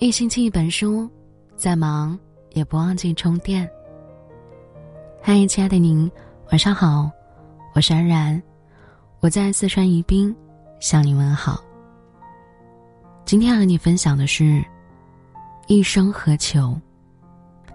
一星期一本书，再忙也不忘记充电。嗨，亲爱的您，晚上好，我是安然，我在四川宜宾向你问好。今天和你分享的是，一生何求，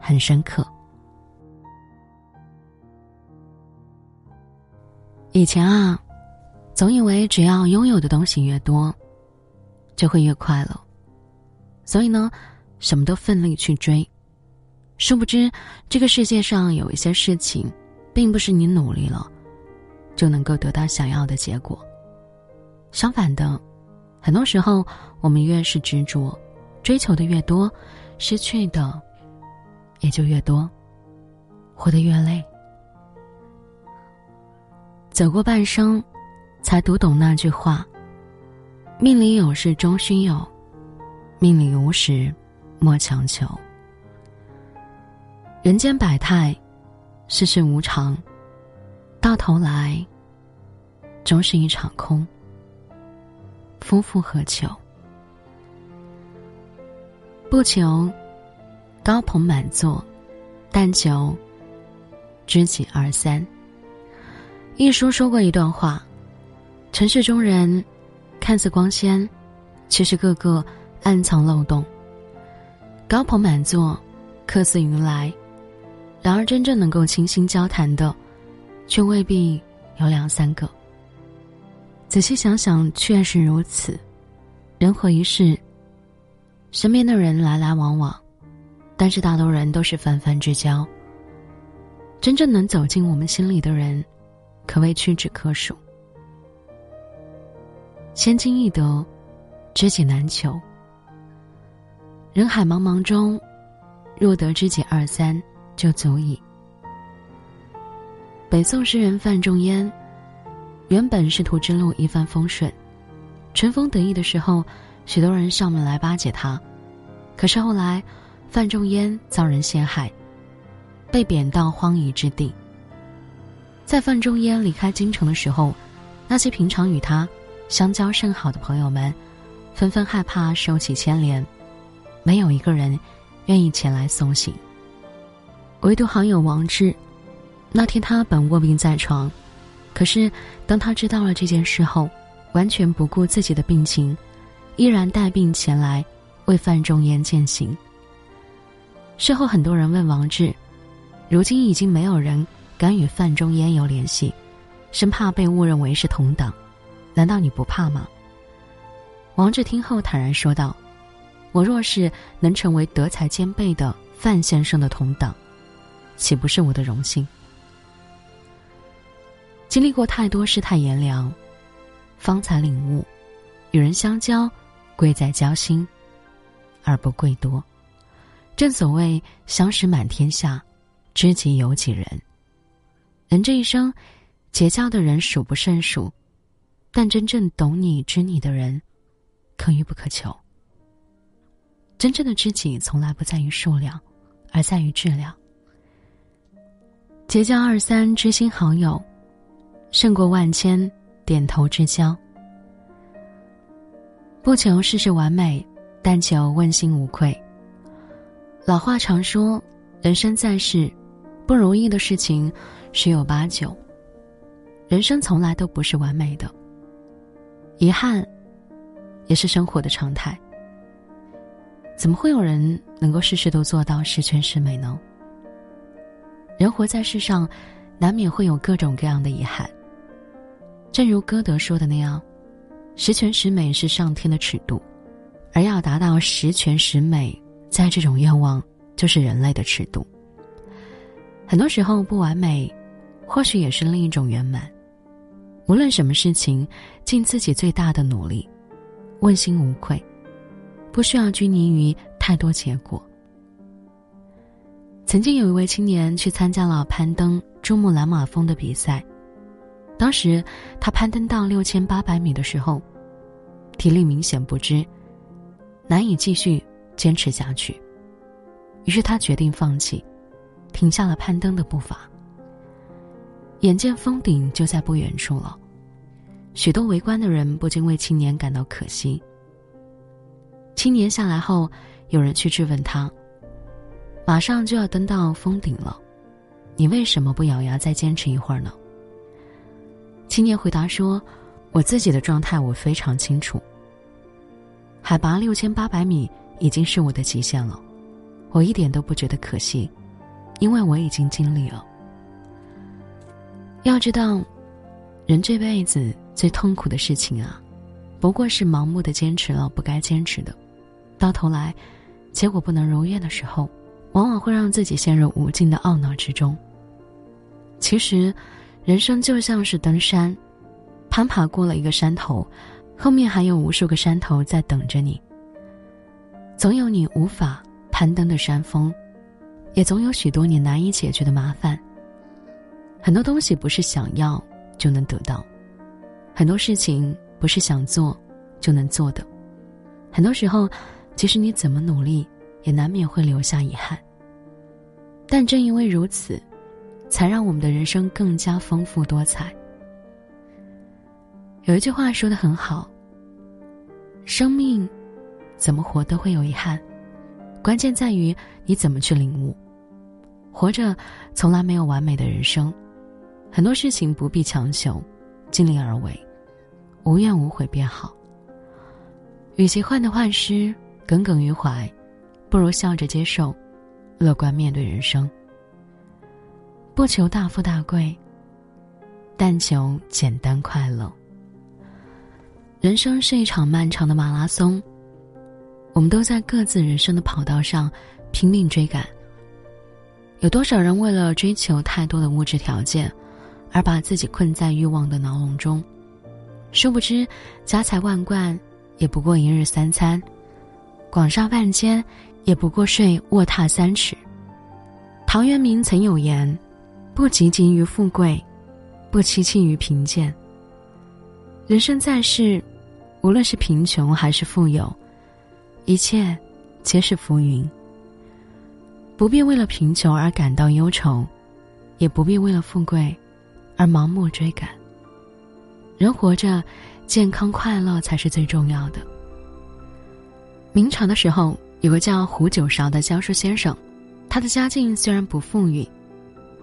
很深刻。以前啊，总以为只要拥有的东西越多，就会越快乐。所以呢，什么都奋力去追。殊不知，这个世界上有一些事情，并不是你努力了，就能够得到想要的结果。相反的，很多时候我们越是执着，追求的越多，失去的也就越多，活得越累。走过半生，才读懂那句话：“命里有时终须有，命里无时莫强求。”人间百态，世事无常，到头来，终是一场空。夫复何求？不求高朋满座，但求知己二三。一书说过一段话：城市中人看似光鲜，其实个个暗藏漏洞。高朋满座，客似云来，然而真正能够倾心交谈的，却未必有两三个。仔细想想，确实如此。人活一世，身边的人来来往往，但是大多人都是泛泛之交。真正能走进我们心里的人。可谓屈指可数。千金易得，知己难求。人海茫茫中，若得知己二三，就足矣。北宋诗人范仲淹，原本仕途之路一帆风顺，春风得意的时候，许多人上门来巴结他。可是后来，范仲淹遭人陷害，被贬到荒夷之地。在范仲淹离开京城的时候，那些平常与他相交甚好的朋友们，纷纷害怕受起牵连，没有一个人愿意前来送行。唯独好友王志，那天他本卧病在床，可是当他知道了这件事后，完全不顾自己的病情，依然带病前来为范仲淹饯行。事后很多人问王志，如今已经没有人。敢与范仲淹有联系，生怕被误认为是同党，难道你不怕吗？王志听后坦然说道：“我若是能成为德才兼备的范先生的同党，岂不是我的荣幸？”经历过太多世态炎凉，方才领悟，与人相交，贵在交心，而不贵多。正所谓相识满天下，知己有几人。人这一生，结交的人数不胜数，但真正懂你、知你的人，可遇不可求。真正的知己从来不在于数量，而在于质量。结交二三知心好友，胜过万千点头之交。不求事事完美，但求问心无愧。老话常说，人生在世，不容易的事情。十有八九，人生从来都不是完美的，遗憾也是生活的常态。怎么会有人能够事事都做到十全十美呢？人活在世上，难免会有各种各样的遗憾。正如歌德说的那样，十全十美是上天的尺度，而要达到十全十美，在这种愿望就是人类的尺度。很多时候不完美。或许也是另一种圆满。无论什么事情，尽自己最大的努力，问心无愧，不需要拘泥于太多结果。曾经有一位青年去参加了攀登珠穆朗玛峰的比赛，当时他攀登到六千八百米的时候，体力明显不支，难以继续坚持下去，于是他决定放弃，停下了攀登的步伐。眼见峰顶就在不远处了，许多围观的人不禁为青年感到可惜。青年下来后，有人去质问他：“马上就要登到峰顶了，你为什么不咬牙再坚持一会儿呢？”青年回答说：“我自己的状态我非常清楚。海拔六千八百米已经是我的极限了，我一点都不觉得可惜，因为我已经尽力了。要知道，人这辈子最痛苦的事情啊，不过是盲目的坚持了不该坚持的，到头来，结果不能如愿的时候，往往会让自己陷入无尽的懊恼之中。其实。”人生就像是登山，攀爬过了一个山头，后面还有无数个山头在等着你。总有你无法攀登的山峰，也总有许多你难以解决的麻烦。很多东西不是想要就能得到，很多事情不是想做就能做的。很多时候，即使你怎么努力，也难免会留下遗憾。但正因为如此。才让我们的人生更加丰富多彩。有一句话说的很好：“生命怎么活都会有遗憾，关键在于你怎么去领悟。活着从来没有完美的人生，很多事情不必强求，尽力而为，无怨无悔便好。与其患得患失、耿耿于怀，不如笑着接受，乐观面对人生。”不求大富大贵，但求简单快乐。人生是一场漫长的马拉松，我们都在各自人生的跑道上拼命追赶。有多少人为了追求太多的物质条件，而把自己困在欲望的牢笼中？殊不知，家财万贯也不过一日三餐，广厦万间也不过睡卧榻三尺。陶渊明曾有言。不汲汲于富贵，不戚戚于贫贱。人生在世，无论是贫穷还是富有，一切皆是浮云。不必为了贫穷而感到忧愁，也不必为了富贵而盲目追赶。人活着，健康快乐才是最重要的。明朝的时候，有个叫胡九韶的教书先生，他的家境虽然不富裕。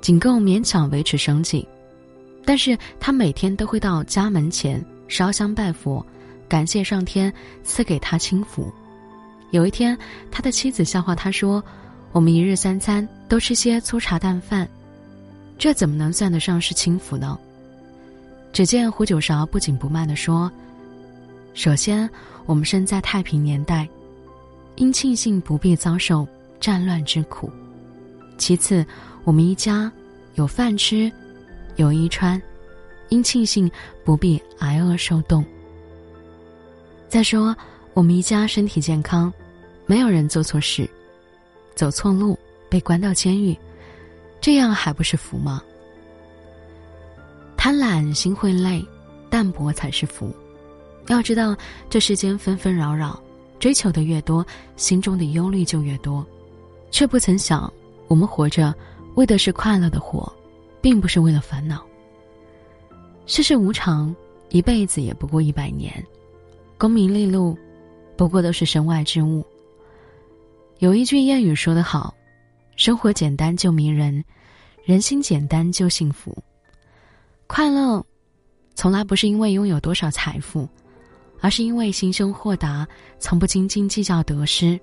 仅够勉强维持生计，但是他每天都会到家门前烧香拜佛，感谢上天赐给他清福。有一天，他的妻子笑话他说：“我们一日三餐都吃些粗茶淡饭，这怎么能算得上是清福呢？”只见胡九韶不紧不慢地说：“首先，我们生在太平年代，应庆幸不必遭受战乱之苦；其次，”我们一家有饭吃，有衣穿，应庆幸不必挨饿受冻。再说，我们一家身体健康，没有人做错事，走错路被关到监狱，这样还不是福吗？贪婪心会累，淡泊才是福。要知道，这世间纷纷扰扰，追求的越多，心中的忧虑就越多，却不曾想，我们活着。为的是快乐的活，并不是为了烦恼。世事无常，一辈子也不过一百年，功名利禄，不过都是身外之物。有一句谚语说得好：“生活简单就迷人，人心简单就幸福。”快乐，从来不是因为拥有多少财富，而是因为心胸豁达，从不斤斤计较得失。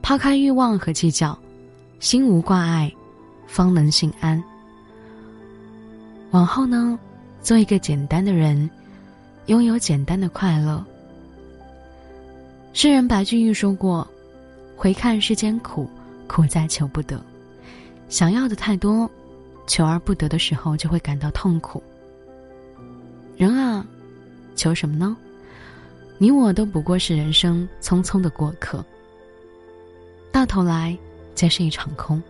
抛开欲望和计较。心无挂碍，方能心安。往后呢，做一个简单的人，拥有简单的快乐。诗人白居易说过：“回看世间苦，苦在求不得。想要的太多，求而不得的时候，就会感到痛苦。人啊，求什么呢？你我都不过是人生匆匆的过客，到头来。”皆是一场空，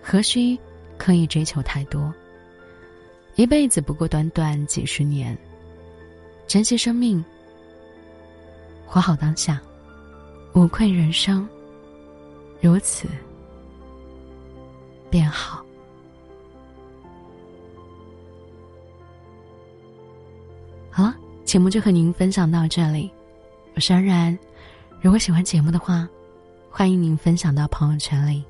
何须刻意追求太多？一辈子不过短短几十年，珍惜生命，活好当下，无愧人生，如此便好。节目就和您分享到这里，我是安然。如果喜欢节目的话，欢迎您分享到朋友圈里。